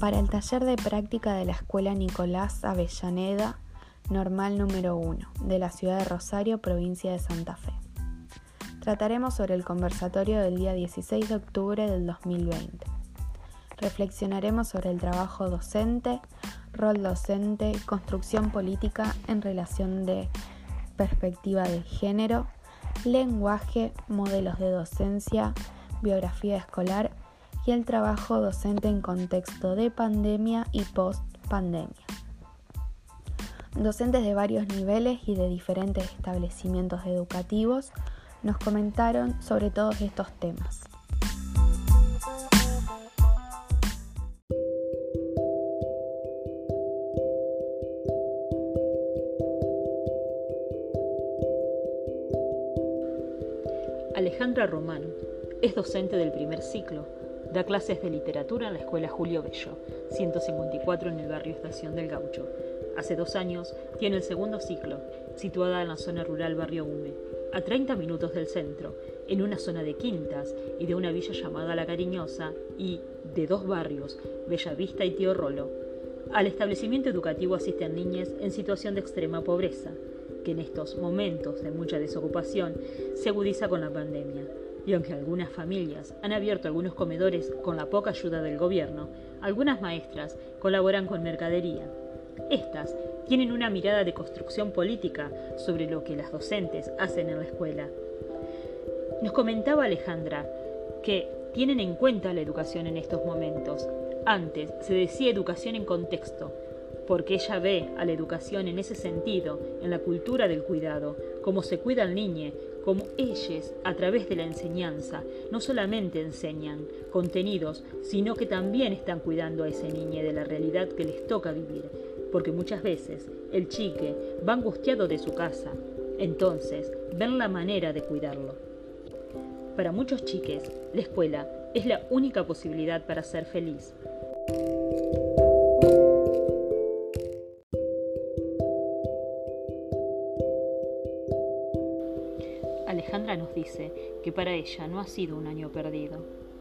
para el taller de práctica de la Escuela Nicolás Avellaneda, normal número 1, de la ciudad de Rosario, provincia de Santa Fe. Trataremos sobre el conversatorio del día 16 de octubre del 2020. Reflexionaremos sobre el trabajo docente, rol docente, construcción política en relación de perspectiva de género, lenguaje, modelos de docencia, biografía escolar y el trabajo docente en contexto de pandemia y post-pandemia. Docentes de varios niveles y de diferentes establecimientos educativos nos comentaron sobre todos estos temas. Alejandra Román es docente del primer ciclo. Da clases de literatura en la Escuela Julio Bello, 154 en el barrio Estación del Gaucho. Hace dos años tiene el segundo ciclo, situada en la zona rural Barrio Hume, a 30 minutos del centro, en una zona de quintas y de una villa llamada La Cariñosa y de dos barrios, Bella Vista y Tío Rolo. Al establecimiento educativo asisten niñas en situación de extrema pobreza, que en estos momentos de mucha desocupación se agudiza con la pandemia. Y aunque algunas familias han abierto algunos comedores con la poca ayuda del gobierno, algunas maestras colaboran con mercadería. Estas tienen una mirada de construcción política sobre lo que las docentes hacen en la escuela. Nos comentaba Alejandra que tienen en cuenta la educación en estos momentos. Antes se decía educación en contexto, porque ella ve a la educación en ese sentido, en la cultura del cuidado, como se cuida al niño, como ellos, a través de la enseñanza, no solamente enseñan contenidos, sino que también están cuidando a ese niño de la realidad que les toca vivir, porque muchas veces el chique va angustiado de su casa, entonces ven la manera de cuidarlo. Para muchos chiques, la escuela es la única posibilidad para ser feliz. Que para ella no ha sido un año perdido,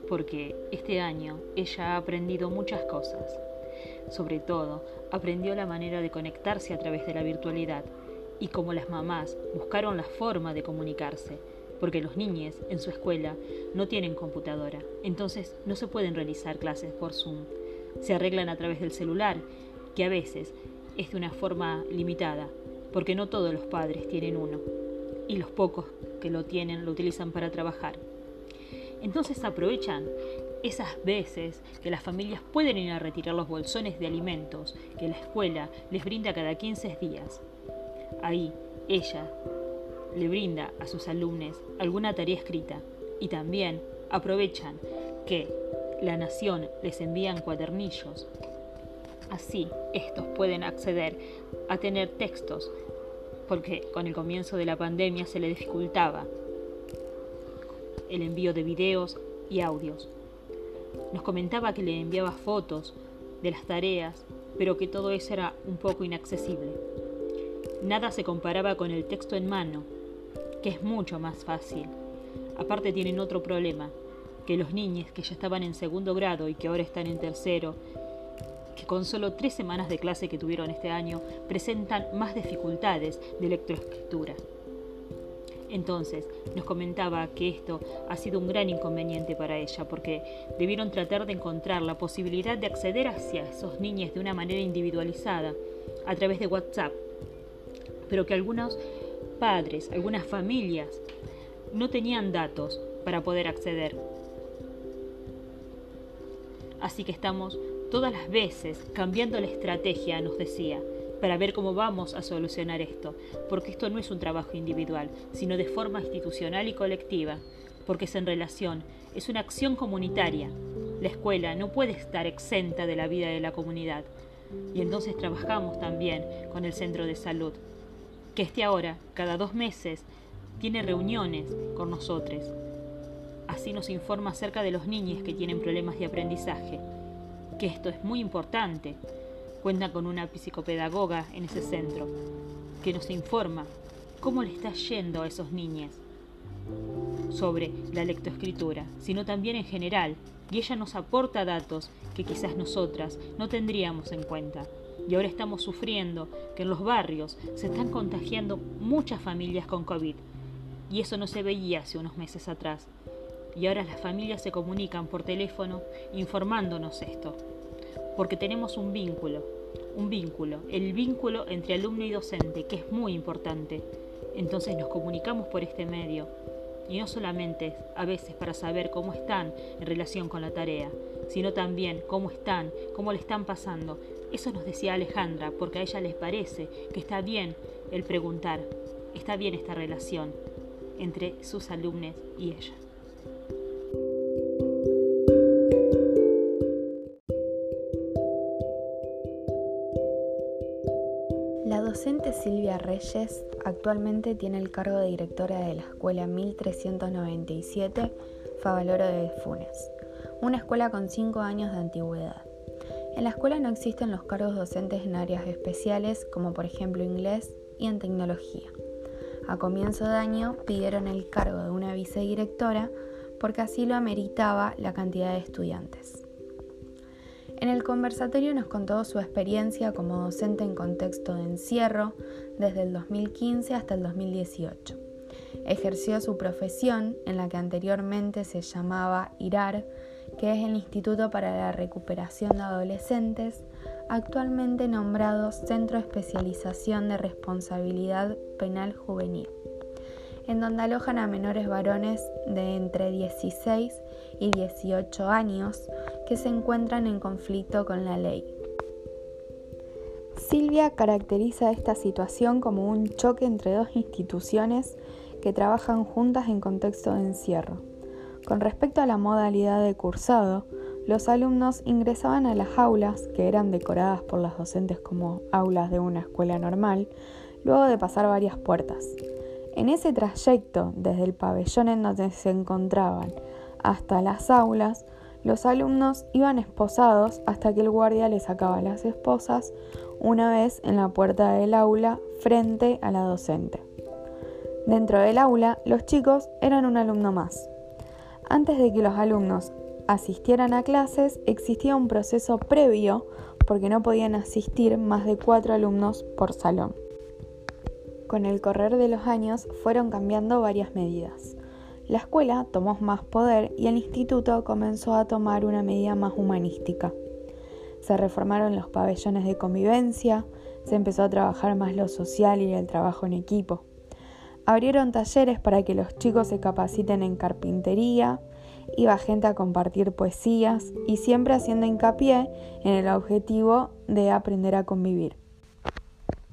porque este año ella ha aprendido muchas cosas. Sobre todo, aprendió la manera de conectarse a través de la virtualidad y como las mamás buscaron la forma de comunicarse, porque los niños en su escuela no tienen computadora, entonces no se pueden realizar clases por Zoom. Se arreglan a través del celular, que a veces es de una forma limitada, porque no todos los padres tienen uno y los pocos lo tienen lo utilizan para trabajar. Entonces aprovechan esas veces que las familias pueden ir a retirar los bolsones de alimentos que la escuela les brinda cada 15 días. Ahí ella le brinda a sus alumnos alguna tarea escrita y también aprovechan que la nación les envían cuadernillos. Así estos pueden acceder a tener textos porque con el comienzo de la pandemia se le dificultaba el envío de videos y audios. Nos comentaba que le enviaba fotos de las tareas, pero que todo eso era un poco inaccesible. Nada se comparaba con el texto en mano, que es mucho más fácil. Aparte tienen otro problema, que los niños que ya estaban en segundo grado y que ahora están en tercero que con solo tres semanas de clase que tuvieron este año presentan más dificultades de lectoescritura. Entonces, nos comentaba que esto ha sido un gran inconveniente para ella porque debieron tratar de encontrar la posibilidad de acceder hacia esos niños de una manera individualizada a través de WhatsApp, pero que algunos padres, algunas familias no tenían datos para poder acceder. Así que estamos todas las veces cambiando la estrategia, nos decía, para ver cómo vamos a solucionar esto, porque esto no es un trabajo individual, sino de forma institucional y colectiva, porque es en relación, es una acción comunitaria. La escuela no puede estar exenta de la vida de la comunidad. Y entonces trabajamos también con el centro de salud, que este ahora, cada dos meses, tiene reuniones con nosotros. Así nos informa acerca de los niños que tienen problemas de aprendizaje que esto es muy importante. Cuenta con una psicopedagoga en ese centro que nos informa cómo le está yendo a esos niños. sobre la lectoescritura, sino también en general, y ella nos aporta datos que quizás nosotras no tendríamos en cuenta. Y ahora estamos sufriendo que en los barrios se están contagiando muchas familias con COVID, y eso no se veía hace unos meses atrás. Y ahora las familias se comunican por teléfono informándonos esto, porque tenemos un vínculo, un vínculo, el vínculo entre alumno y docente, que es muy importante. Entonces nos comunicamos por este medio, y no solamente a veces para saber cómo están en relación con la tarea, sino también cómo están, cómo le están pasando. Eso nos decía Alejandra, porque a ella les parece que está bien el preguntar, está bien esta relación entre sus alumnos y ella. Silvia Reyes actualmente tiene el cargo de directora de la Escuela 1397 Favaloro de Funes, una escuela con cinco años de antigüedad. En la escuela no existen los cargos docentes en áreas especiales como por ejemplo inglés y en tecnología. A comienzo de año pidieron el cargo de una vicedirectora porque así lo ameritaba la cantidad de estudiantes. En el conversatorio nos contó su experiencia como docente en contexto de encierro desde el 2015 hasta el 2018. Ejerció su profesión en la que anteriormente se llamaba IRAR, que es el Instituto para la Recuperación de Adolescentes, actualmente nombrado Centro de Especialización de Responsabilidad Penal Juvenil, en donde alojan a menores varones de entre 16 y 18 años que se encuentran en conflicto con la ley. Silvia caracteriza esta situación como un choque entre dos instituciones que trabajan juntas en contexto de encierro. Con respecto a la modalidad de cursado, los alumnos ingresaban a las aulas, que eran decoradas por las docentes como aulas de una escuela normal, luego de pasar varias puertas. En ese trayecto, desde el pabellón en donde se encontraban hasta las aulas, los alumnos iban esposados hasta que el guardia les sacaba las esposas una vez en la puerta del aula frente a la docente. Dentro del aula, los chicos eran un alumno más. Antes de que los alumnos asistieran a clases, existía un proceso previo porque no podían asistir más de cuatro alumnos por salón. Con el correr de los años fueron cambiando varias medidas. La escuela tomó más poder y el instituto comenzó a tomar una medida más humanística. Se reformaron los pabellones de convivencia, se empezó a trabajar más lo social y el trabajo en equipo. Abrieron talleres para que los chicos se capaciten en carpintería, iba gente a compartir poesías y siempre haciendo hincapié en el objetivo de aprender a convivir.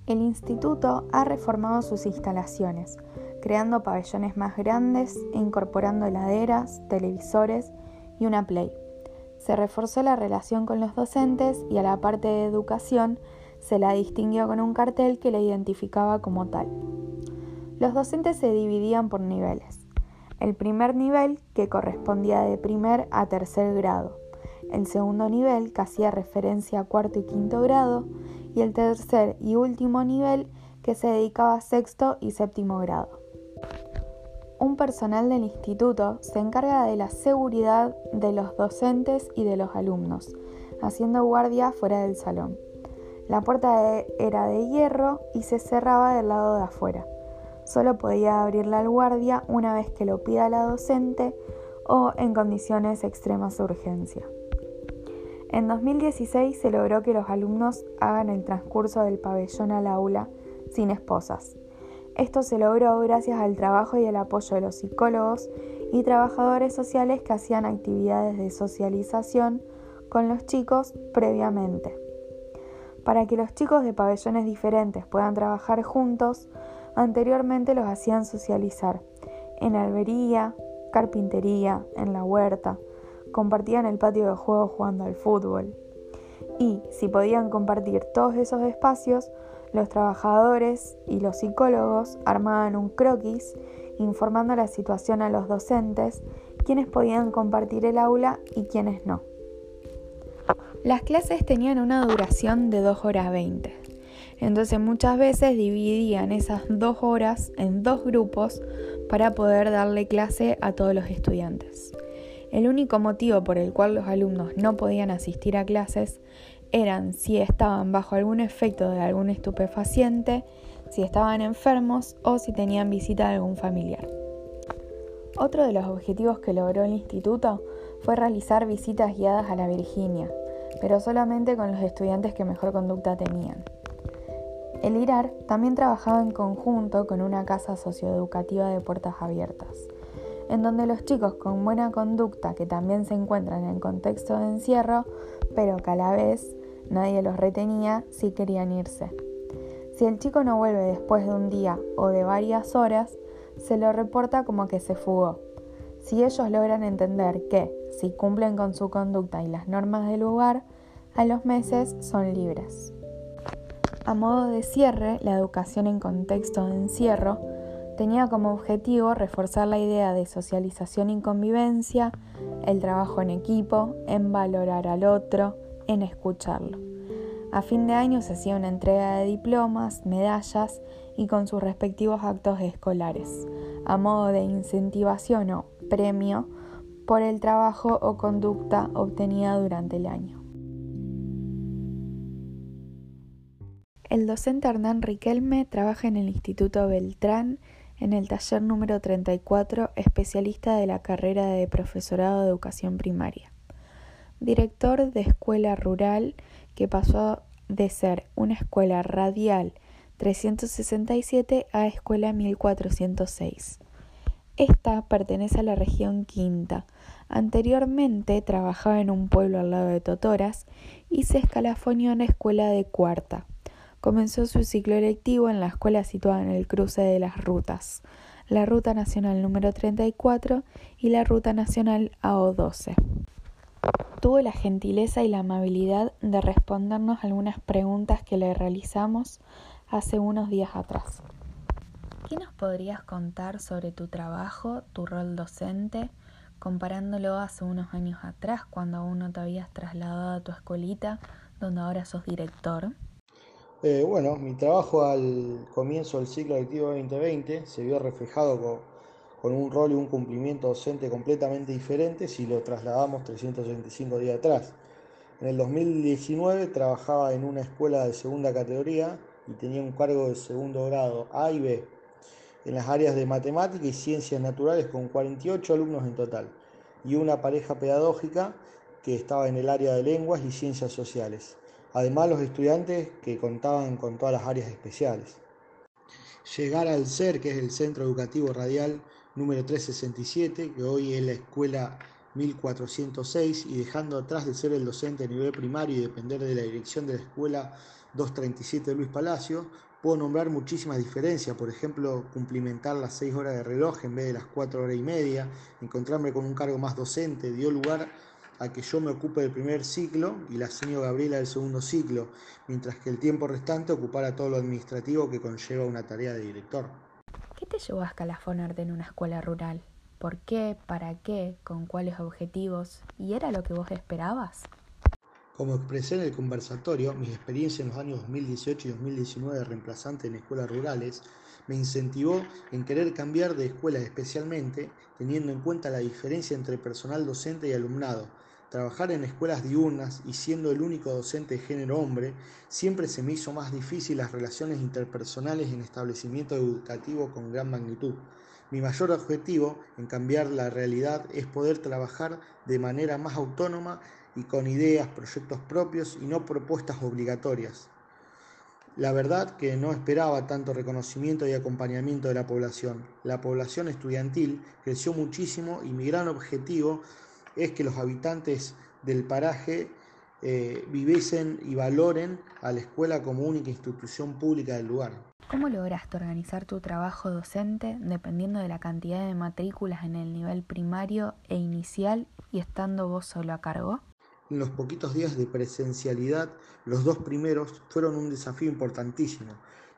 El instituto ha reformado sus instalaciones, creando pabellones más grandes e incorporando heladeras, televisores y una play. Se reforzó la relación con los docentes y a la parte de educación se la distinguió con un cartel que la identificaba como tal. Los docentes se dividían por niveles el primer nivel que correspondía de primer a tercer grado, el segundo nivel que hacía referencia a cuarto y quinto grado y el tercer y último nivel que se dedicaba a sexto y séptimo grado. Un personal del instituto se encarga de la seguridad de los docentes y de los alumnos, haciendo guardia fuera del salón. La puerta era de hierro y se cerraba del lado de afuera. Solo podía abrirla al guardia una vez que lo pida la docente o en condiciones de extremas urgencia. En 2016 se logró que los alumnos hagan el transcurso del pabellón al aula sin esposas. Esto se logró gracias al trabajo y el apoyo de los psicólogos y trabajadores sociales que hacían actividades de socialización con los chicos previamente. Para que los chicos de pabellones diferentes puedan trabajar juntos, Anteriormente los hacían socializar en albería, carpintería, en la huerta, compartían el patio de juego jugando al fútbol. Y si podían compartir todos esos espacios, los trabajadores y los psicólogos armaban un croquis informando la situación a los docentes, quienes podían compartir el aula y quienes no. Las clases tenían una duración de 2 horas 20. Entonces muchas veces dividían esas dos horas en dos grupos para poder darle clase a todos los estudiantes. El único motivo por el cual los alumnos no podían asistir a clases eran si estaban bajo algún efecto de algún estupefaciente, si estaban enfermos o si tenían visita de algún familiar. Otro de los objetivos que logró el instituto fue realizar visitas guiadas a la Virginia, pero solamente con los estudiantes que mejor conducta tenían. El IRAR también trabajaba en conjunto con una casa socioeducativa de puertas abiertas, en donde los chicos con buena conducta que también se encuentran en contexto de encierro, pero que a la vez nadie los retenía si querían irse. Si el chico no vuelve después de un día o de varias horas, se lo reporta como que se fugó. Si ellos logran entender que, si cumplen con su conducta y las normas del lugar, a los meses son libres. A modo de cierre, la educación en contexto de encierro tenía como objetivo reforzar la idea de socialización y convivencia, el trabajo en equipo, en valorar al otro, en escucharlo. A fin de año se hacía una entrega de diplomas, medallas y con sus respectivos actos escolares, a modo de incentivación o premio por el trabajo o conducta obtenida durante el año. El docente Hernán Riquelme trabaja en el Instituto Beltrán en el taller número 34, especialista de la carrera de profesorado de educación primaria. Director de escuela rural que pasó de ser una escuela radial 367 a escuela 1406. Esta pertenece a la región Quinta. Anteriormente trabajaba en un pueblo al lado de Totoras y se escalafonió en la escuela de Cuarta. Comenzó su ciclo electivo en la escuela situada en el cruce de las rutas, la Ruta Nacional número 34 y la Ruta Nacional AO12. Tuvo la gentileza y la amabilidad de respondernos algunas preguntas que le realizamos hace unos días atrás. ¿Qué nos podrías contar sobre tu trabajo, tu rol docente, comparándolo hace unos años atrás, cuando aún no te habías trasladado a tu escuelita, donde ahora sos director? Eh, bueno, mi trabajo al comienzo del ciclo lectivo 2020 se vio reflejado con, un rol y un cumplimiento docente completamente diferente si lo trasladamos 365 días atrás. En el 2019 trabajaba en una escuela de segunda categoría y tenía un cargo de segundo grado A y B en las áreas de matemática y ciencias naturales con 48 alumnos en total y una pareja pedagógica que estaba en el área de lenguas y ciencias sociales además los estudiantes que contaban con todas las áreas especiales. Llegar al CER, que es el Centro Educativo Radial número 367, que hoy es la escuela 1406, y dejando atrás de ser el docente a nivel primario y depender de la dirección de la escuela 237 de Luis Palacio, puedo nombrar muchísimas diferencias, por ejemplo, cumplimentar las 6 horas de reloj en vez de las 4 horas y media, encontrarme con un cargo más docente, dio lugar a que yo me ocupe del primer ciclo y la señora Gabriela del segundo ciclo, mientras que el tiempo restante ocupara todo lo administrativo que conlleva una tarea de director. ¿Qué te llevó a escalafonarte en una escuela rural? ¿Por qué? ¿Para qué? ¿Con cuáles objetivos? ¿Y era lo que vos esperabas? Como expresé en el conversatorio, mis experiencias en los años 2018 y 2019 de reemplazante en escuelas rurales me incentivó en querer cambiar de escuela especialmente teniendo en cuenta la diferencia entre personal docente y alumnado, Trabajar en escuelas diurnas y siendo el único docente de género hombre, siempre se me hizo más difícil las relaciones interpersonales en establecimiento educativo con gran magnitud. Mi mayor objetivo en cambiar la realidad es poder trabajar de manera más autónoma y con ideas, proyectos propios y no propuestas obligatorias. La verdad que no esperaba tanto reconocimiento y acompañamiento de la población. La población estudiantil creció muchísimo y mi gran objetivo es que los habitantes del paraje eh, viviesen y valoren a la escuela como única institución pública del lugar. ¿Cómo lograste organizar tu trabajo docente dependiendo de la cantidad de matrículas en el nivel primario e inicial y estando vos solo a cargo? En los poquitos días de presencialidad, los dos primeros fueron un desafío importantísimo,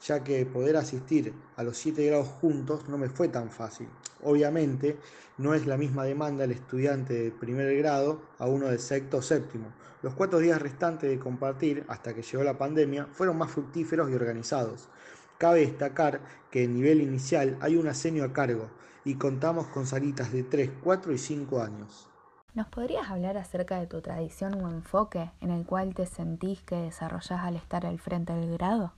ya que poder asistir a los siete grados juntos no me fue tan fácil. Obviamente, no es la misma demanda el estudiante de primer grado a uno de sexto o séptimo. Los cuatro días restantes de compartir, hasta que llegó la pandemia, fueron más fructíferos y organizados. Cabe destacar que en nivel inicial hay un asenio a cargo, y contamos con salitas de 3, 4 y 5 años. ¿Nos podrías hablar acerca de tu tradición o enfoque en el cual te sentís que desarrollás al estar al frente del grado?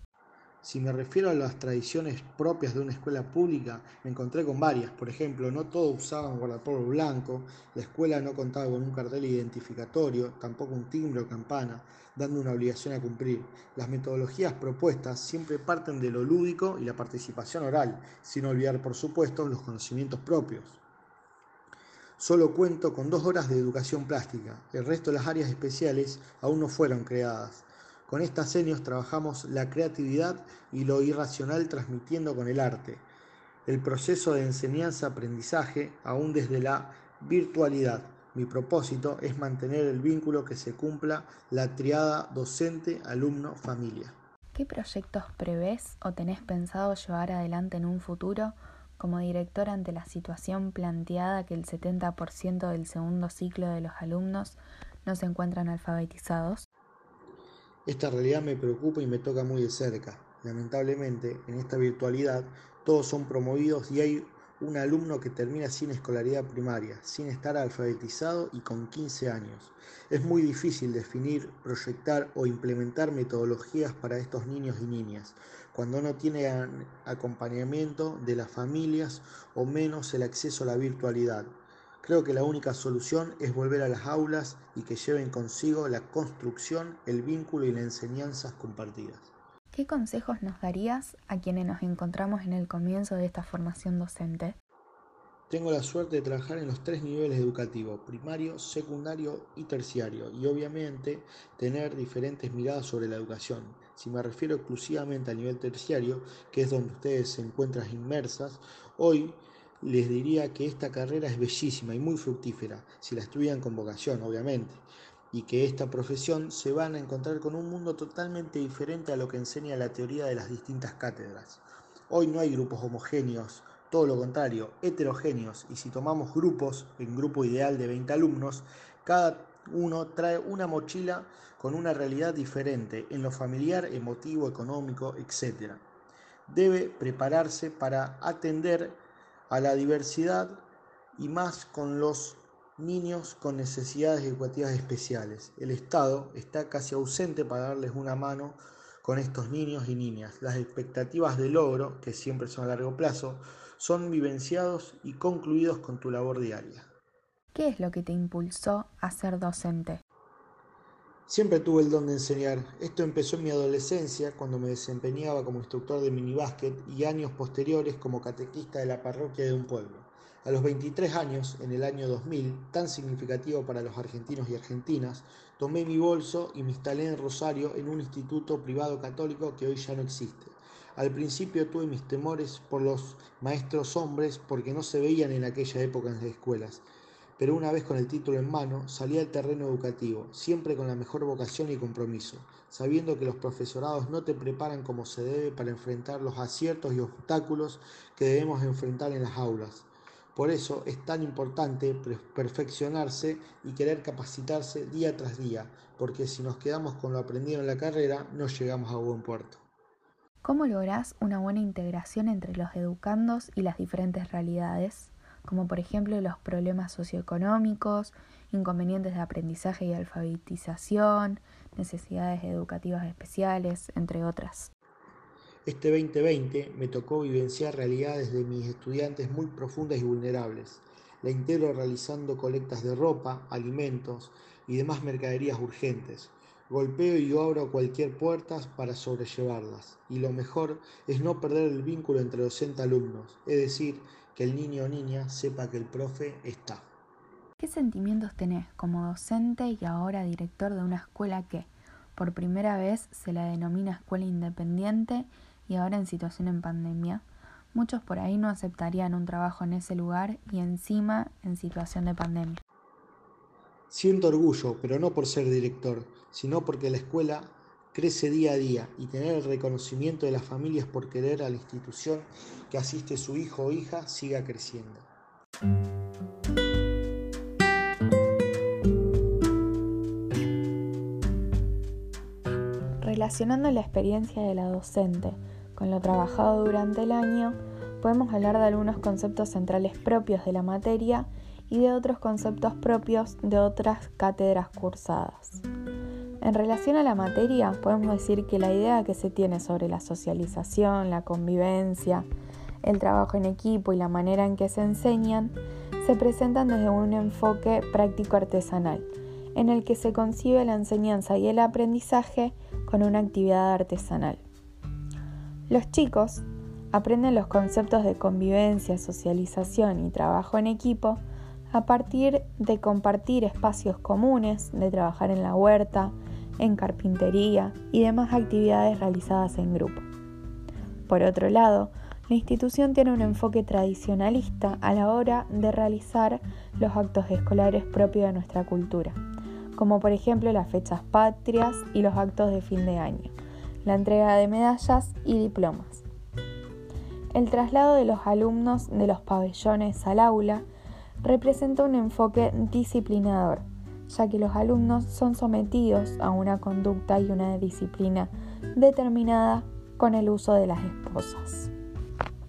Si me refiero a las tradiciones propias de una escuela pública, me encontré con varias. Por ejemplo, no todos usaban guardapolvo blanco, la escuela no contaba con un cartel identificatorio, tampoco un timbre o campana, dando una obligación a cumplir. Las metodologías propuestas siempre parten de lo lúdico y la participación oral, sin olvidar, por supuesto, los conocimientos propios. Solo cuento con dos horas de educación plástica, el resto de las áreas especiales aún no fueron creadas. Con estas señas trabajamos la creatividad y lo irracional transmitiendo con el arte. El proceso de enseñanza-aprendizaje aún desde la virtualidad. Mi propósito es mantener el vínculo que se cumpla la triada docente-alumno-familia. ¿Qué proyectos prevés o tenés pensado llevar adelante en un futuro como director ante la situación planteada que el 70% del segundo ciclo de los alumnos no se encuentran alfabetizados? Esta realidad me preocupa y me toca muy de cerca. Lamentablemente, en esta virtualidad, todos son promovidos y hay un alumno que termina sin escolaridad primaria, sin estar alfabetizado y con 15 años. Es muy difícil definir, proyectar o implementar metodologías para estos niños y niñas, cuando no tienen acompañamiento de las familias o menos el acceso a la virtualidad. Creo que la única solución es volver a las aulas y que lleven consigo la construcción, el vínculo y las enseñanzas compartidas. ¿Qué consejos nos darías a quienes nos encontramos en el comienzo de esta formación docente? Tengo la suerte de trabajar en los tres niveles educativos, primario, secundario y terciario, y obviamente tener diferentes miradas sobre la educación. Si me refiero exclusivamente al nivel terciario, que es donde ustedes se encuentran inmersas, hoy les diría que esta carrera es bellísima y muy fructífera, si la estudian con vocación, obviamente, y que esta profesión se van a encontrar con un mundo totalmente diferente a lo que enseña la teoría de las distintas cátedras. Hoy no hay grupos homogéneos, todo lo contrario, heterogéneos, y si tomamos grupos, en grupo ideal de 20 alumnos, cada uno trae una mochila con una realidad diferente en lo familiar, emotivo, económico, etc. Debe prepararse para atender a la diversidad y más con los niños con necesidades educativas especiales. El Estado está casi ausente para darles una mano con estos niños y niñas. Las expectativas de logro, que siempre son a largo plazo, son vivenciados y concluidos con tu labor diaria. ¿Qué es lo que te impulsó a ser docente? Siempre tuve el don de enseñar. Esto empezó en mi adolescencia, cuando me desempeñaba como instructor de minibásquet y años posteriores como catequista de la parroquia de un pueblo. A los 23 años, en el año 2000, tan significativo para los argentinos y argentinas, tomé mi bolso y me instalé en Rosario en un instituto privado católico que hoy ya no existe. Al principio tuve mis temores por los maestros hombres porque no se veían en aquella época en las escuelas pero una vez con el título en mano salí al terreno educativo, siempre con la mejor vocación y compromiso, sabiendo que los profesorados no te preparan como se debe para enfrentar los aciertos y obstáculos que debemos enfrentar en las aulas. Por eso es tan importante perfeccionarse y querer capacitarse día tras día, porque si nos quedamos con lo aprendido en la carrera, no llegamos a buen puerto. ¿Cómo lográs una buena integración entre los educandos y las diferentes realidades? Como por ejemplo los problemas socioeconómicos, inconvenientes de aprendizaje y alfabetización, necesidades educativas especiales, entre otras. Este 2020 me tocó vivenciar realidades de mis estudiantes muy profundas y vulnerables. La integro realizando colectas de ropa, alimentos y demás mercaderías urgentes. Golpeo y abro cualquier puerta para sobrellevarlas. Y lo mejor es no perder el vínculo entre docente y alumnos, es decir, que el niño o niña sepa que el profe está. ¿Qué sentimientos tenés como docente y ahora director de una escuela que, por primera vez, se la denomina escuela independiente y ahora en situación en pandemia? Muchos por ahí no aceptarían un trabajo en ese lugar y encima en situación de pandemia. Siento orgullo, pero no por ser director, sino porque la escuela crece día a día y tener el reconocimiento de las familias por querer a la institución que asiste su hijo o hija siga creciendo. Relacionando la experiencia de la docente con lo trabajado durante el año, podemos hablar de algunos conceptos centrales propios de la materia y de otros conceptos propios de otras cátedras cursadas. En relación a la materia, podemos decir que la idea que se tiene sobre la socialización, la convivencia, el trabajo en equipo y la manera en que se enseñan se presentan desde un enfoque práctico artesanal, en el que se concibe la enseñanza y el aprendizaje con una actividad artesanal. Los chicos aprenden los conceptos de convivencia, socialización y trabajo en equipo a partir de compartir espacios comunes, de trabajar en la huerta, en carpintería y demás actividades realizadas en grupo. Por otro lado, la institución tiene un enfoque tradicionalista a la hora de realizar los actos escolares propios de nuestra cultura, como por ejemplo las fechas patrias y los actos de fin de año, la entrega de medallas y diplomas. El traslado de los alumnos de los pabellones al aula representa un enfoque disciplinador, ya que los alumnos son sometidos a una conducta y una disciplina determinada con el uso de las esposas.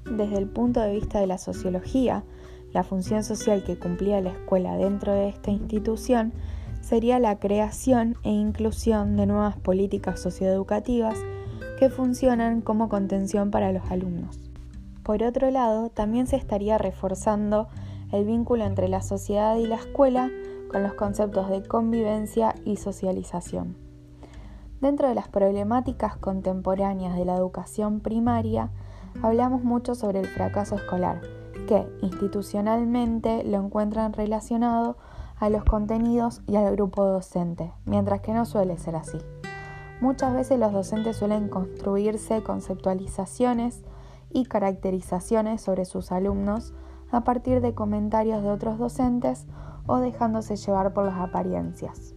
Desde el punto de vista de la sociología, la función social que cumplía la escuela dentro de esta institución sería la creación e inclusión de nuevas políticas socioeducativas que funcionan como contención para los alumnos. Por otro lado, también se estaría reforzando el vínculo entre la sociedad y la escuela con los conceptos de convivencia y socialización. Dentro de las problemáticas contemporáneas de la educación primaria, hablamos mucho sobre el fracaso escolar, que institucionalmente lo encuentran relacionado a los contenidos y al grupo docente, mientras que no suele ser así. Muchas veces los docentes suelen construirse conceptualizaciones y caracterizaciones sobre sus alumnos a partir de comentarios de otros docentes o dejándose llevar por las apariencias.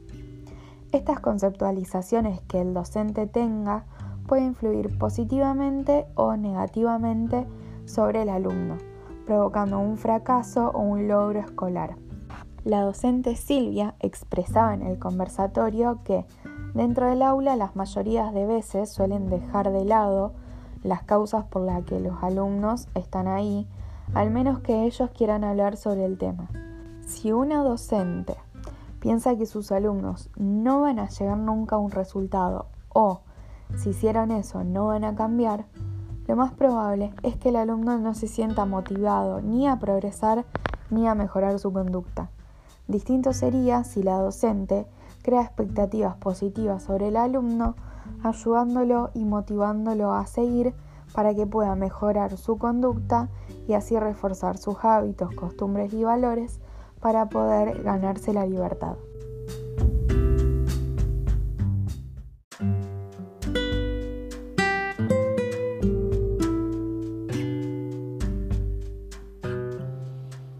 Estas conceptualizaciones que el docente tenga pueden influir positivamente o negativamente sobre el alumno, provocando un fracaso o un logro escolar. La docente Silvia expresaba en el conversatorio que dentro del aula las mayorías de veces suelen dejar de lado las causas por las que los alumnos están ahí, al menos que ellos quieran hablar sobre el tema. Si una docente piensa que sus alumnos no van a llegar nunca a un resultado o si hicieron eso no van a cambiar, lo más probable es que el alumno no se sienta motivado ni a progresar ni a mejorar su conducta. Distinto sería si la docente crea expectativas positivas sobre el alumno, ayudándolo y motivándolo a seguir para que pueda mejorar su conducta y así reforzar sus hábitos, costumbres y valores para poder ganarse la libertad.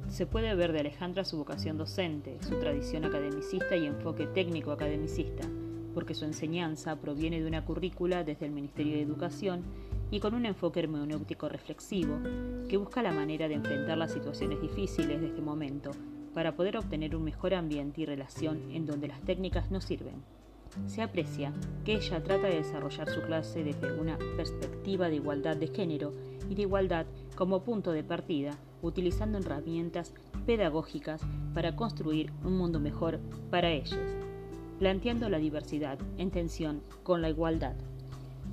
Se puede ver de Alejandra su vocación docente, su tradición academicista y enfoque técnico academicista, porque su enseñanza proviene de una currícula desde el Ministerio de Educación y con un enfoque hermenéutico reflexivo que busca la manera de enfrentar las situaciones difíciles de este momento para poder obtener un mejor ambiente y relación en donde las técnicas no sirven. Se aprecia que ella trata de desarrollar su clase desde una perspectiva de igualdad de género y de igualdad como punto de partida, utilizando herramientas pedagógicas para construir un mundo mejor para ellos, planteando la diversidad en tensión con la igualdad,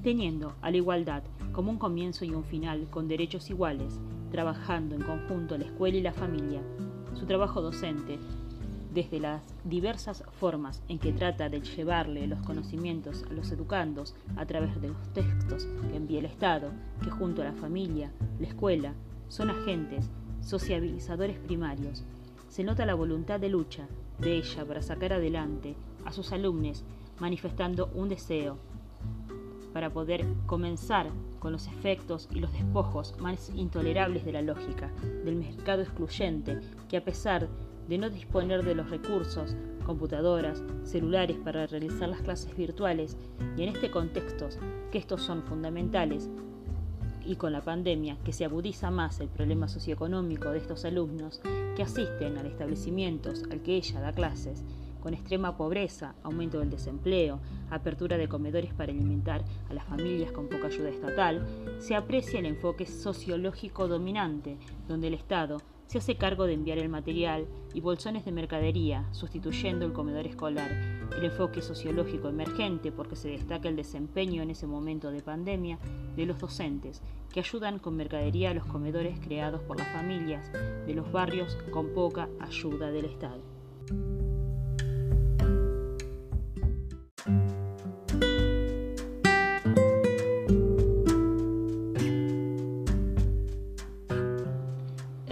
teniendo a la igualdad como un comienzo y un final con derechos iguales, trabajando en conjunto la escuela y la familia su trabajo docente, desde las diversas formas en que trata de llevarle los conocimientos a los educandos a través de los textos que envía el Estado, que junto a la familia, la escuela, son agentes sociabilizadores primarios. Se nota la voluntad de lucha de ella para sacar adelante a sus alumnos, manifestando un deseo para poder comenzar con los efectos y los despojos más intolerables de la lógica, del mercado excluyente, que a pesar de no disponer de los recursos, computadoras, celulares para realizar las clases virtuales, y en este contexto, que estos son fundamentales, y con la pandemia, que se agudiza más el problema socioeconómico de estos alumnos que asisten a establecimientos al que ella da clases, con extrema pobreza, aumento del desempleo, apertura de comedores para alimentar a las familias con poca ayuda estatal, se aprecia el enfoque sociológico dominante, donde el Estado se hace cargo de enviar el material y bolsones de mercadería, sustituyendo el comedor escolar. El enfoque sociológico emergente, porque se destaca el desempeño en ese momento de pandemia de los docentes, que ayudan con mercadería a los comedores creados por las familias de los barrios con poca ayuda del Estado.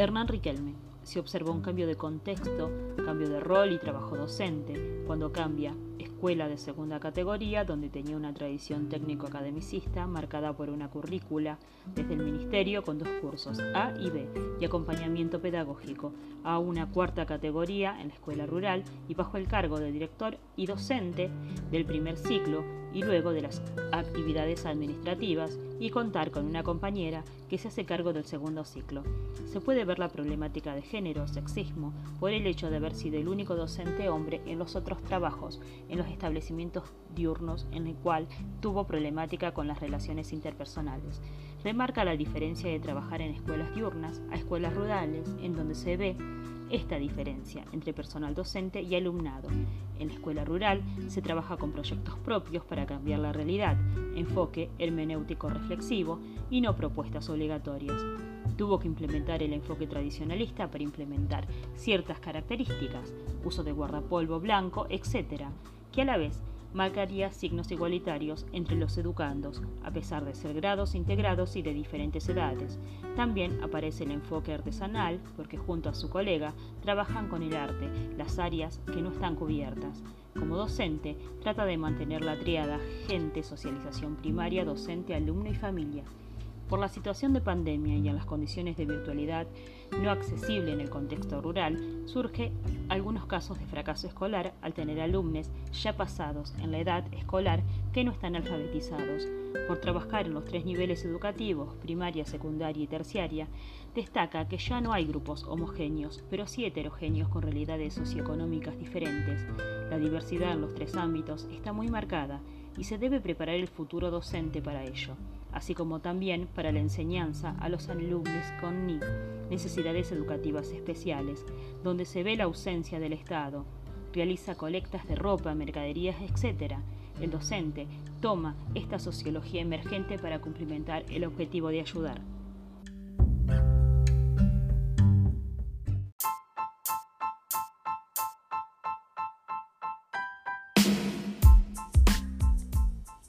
Hernán Riquelme. Se observó un cambio de contexto, cambio de rol y trabajo docente, cuando cambia escuela de segunda categoría, donde tenía una tradición técnico-academicista marcada por una currícula desde el Ministerio con dos cursos, A y B, y acompañamiento pedagógico, a una cuarta categoría en la escuela rural y bajo el cargo de director y docente del primer ciclo y luego de las actividades administrativas y contar con una compañera que se hace cargo del segundo ciclo. Se puede ver la problemática de género, sexismo, por el hecho de haber sido el único docente hombre en los otros trabajos, en los establecimientos diurnos en el cual tuvo problemática con las relaciones interpersonales. Remarca la diferencia de trabajar en escuelas diurnas a escuelas rurales, en donde se ve esta diferencia entre personal docente y alumnado. En la escuela rural se trabaja con proyectos propios para cambiar la realidad, enfoque hermenéutico reflexivo y no propuestas obligatorias. Tuvo que implementar el enfoque tradicionalista para implementar ciertas características, uso de guardapolvo blanco, etc., que a la vez marcaría signos igualitarios entre los educandos, a pesar de ser grados integrados y de diferentes edades. También aparece el enfoque artesanal, porque junto a su colega trabajan con el arte, las áreas que no están cubiertas. Como docente, trata de mantener la triada gente, socialización primaria, docente, alumno y familia. Por la situación de pandemia y en las condiciones de virtualidad no accesible en el contexto rural, surge algunos casos de fracaso escolar al tener alumnos ya pasados en la edad escolar que no están alfabetizados. Por trabajar en los tres niveles educativos, primaria, secundaria y terciaria, destaca que ya no hay grupos homogéneos, pero sí heterogéneos con realidades socioeconómicas diferentes. La diversidad en los tres ámbitos está muy marcada y se debe preparar el futuro docente para ello, así como también para la enseñanza a los alumnos con NI, necesidades educativas especiales, donde se ve la ausencia del Estado, realiza colectas de ropa, mercaderías, etc. El docente toma esta sociología emergente para cumplimentar el objetivo de ayudar.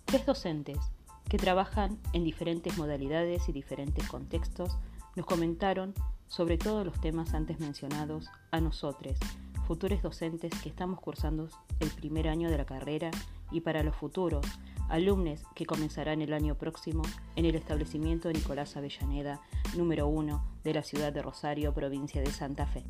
Tres docentes que trabajan en diferentes modalidades y diferentes contextos nos comentaron sobre todos los temas antes mencionados a nosotros, futuros docentes que estamos cursando el primer año de la carrera y para los futuros alumnos que comenzarán el año próximo en el establecimiento Nicolás Avellaneda, número 1 de la ciudad de Rosario, provincia de Santa Fe.